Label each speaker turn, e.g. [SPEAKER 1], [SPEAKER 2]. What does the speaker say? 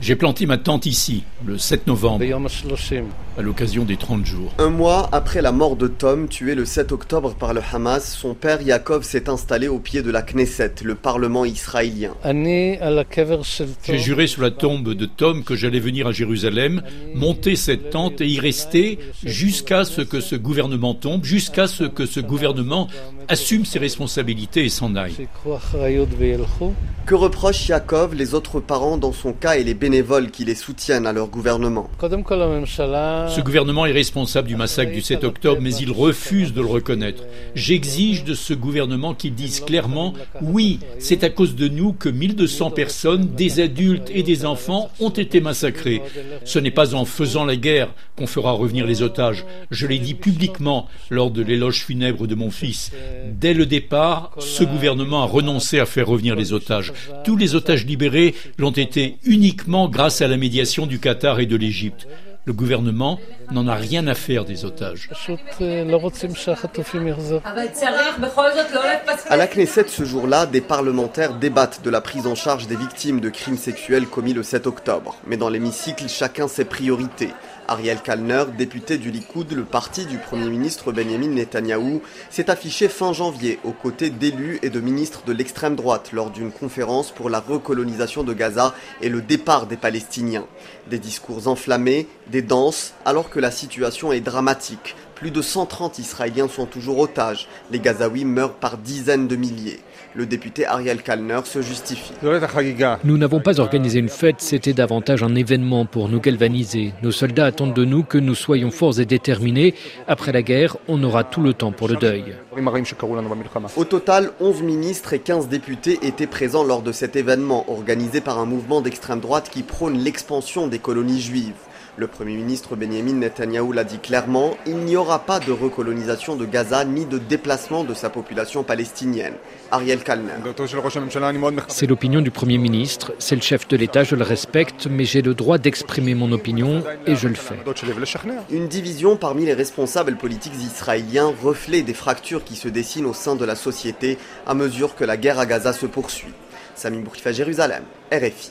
[SPEAKER 1] J'ai planté ma tente ici, le 7 novembre, à l'occasion des 30 jours.
[SPEAKER 2] Un mois après la mort de Tom, tué le 7 octobre par le Hamas, son père Yaakov s'est installé au pied de la Knesset, le parlement israélien.
[SPEAKER 1] J'ai juré sur la tombe de Tom que j'allais venir à Jérusalem, monter cette tente et y rester jusqu'à ce que ce gouvernement tombe, jusqu'à ce que ce gouvernement assume ses responsabilités et s'en aille.
[SPEAKER 2] Que reproche Yaakov, les autres parents dans son cas et les bénévoles qui les soutiennent à leur gouvernement?
[SPEAKER 1] Ce gouvernement est responsable du massacre du 7 octobre, mais il refuse de le reconnaître. J'exige de ce gouvernement qu'il dise clairement oui, c'est à cause de nous que 1200 personnes, des adultes et des enfants, ont été massacrés. Ce n'est pas en faisant la guerre qu'on fera revenir les otages. Je l'ai dit publiquement lors de l'éloge funèbre de mon fils. Dès le départ, ce gouvernement a renoncé à faire revenir les otages. Tous les otages libérés l'ont été uniquement grâce à la médiation du Qatar et de l'Égypte. Le gouvernement n'en a rien à faire des otages.
[SPEAKER 2] À la Knesset ce jour-là, des parlementaires débattent de la prise en charge des victimes de crimes sexuels commis le 7 octobre. Mais dans l'hémicycle, chacun ses priorités. Ariel Kalner, député du Likoud, le parti du Premier ministre Benjamin Netanyahou, s'est affiché fin janvier aux côtés d'élus et de ministres de l'extrême droite lors d'une conférence pour la recolonisation de Gaza et le départ des Palestiniens. Des discours enflammés, des danses, alors que la situation est dramatique. Plus de 130 Israéliens sont toujours otages. Les Gazaouis meurent par dizaines de milliers. Le député Ariel Kalner se justifie.
[SPEAKER 3] Nous n'avons pas organisé une fête, c'était davantage un événement pour nous galvaniser. Nos soldats attendent de nous que nous soyons forts et déterminés. Après la guerre, on aura tout le temps pour le deuil.
[SPEAKER 2] Au total, 11 ministres et 15 députés étaient présents lors de cet événement organisé par un mouvement d'extrême droite qui prône l'expansion des colonies juives. Le Premier ministre Benjamin Netanyahou l'a dit clairement, il n'y aura pas de recolonisation de Gaza ni de déplacement de sa population palestinienne. Ariel Kalner.
[SPEAKER 3] C'est l'opinion du Premier ministre, c'est le chef de l'État, je le respecte, mais j'ai le droit d'exprimer mon opinion et je le fais.
[SPEAKER 2] Une division parmi les responsables politiques israéliens, reflet des fractures qui se dessinent au sein de la société à mesure que la guerre à Gaza se poursuit. Sami Bourkifa, Jérusalem, RFI.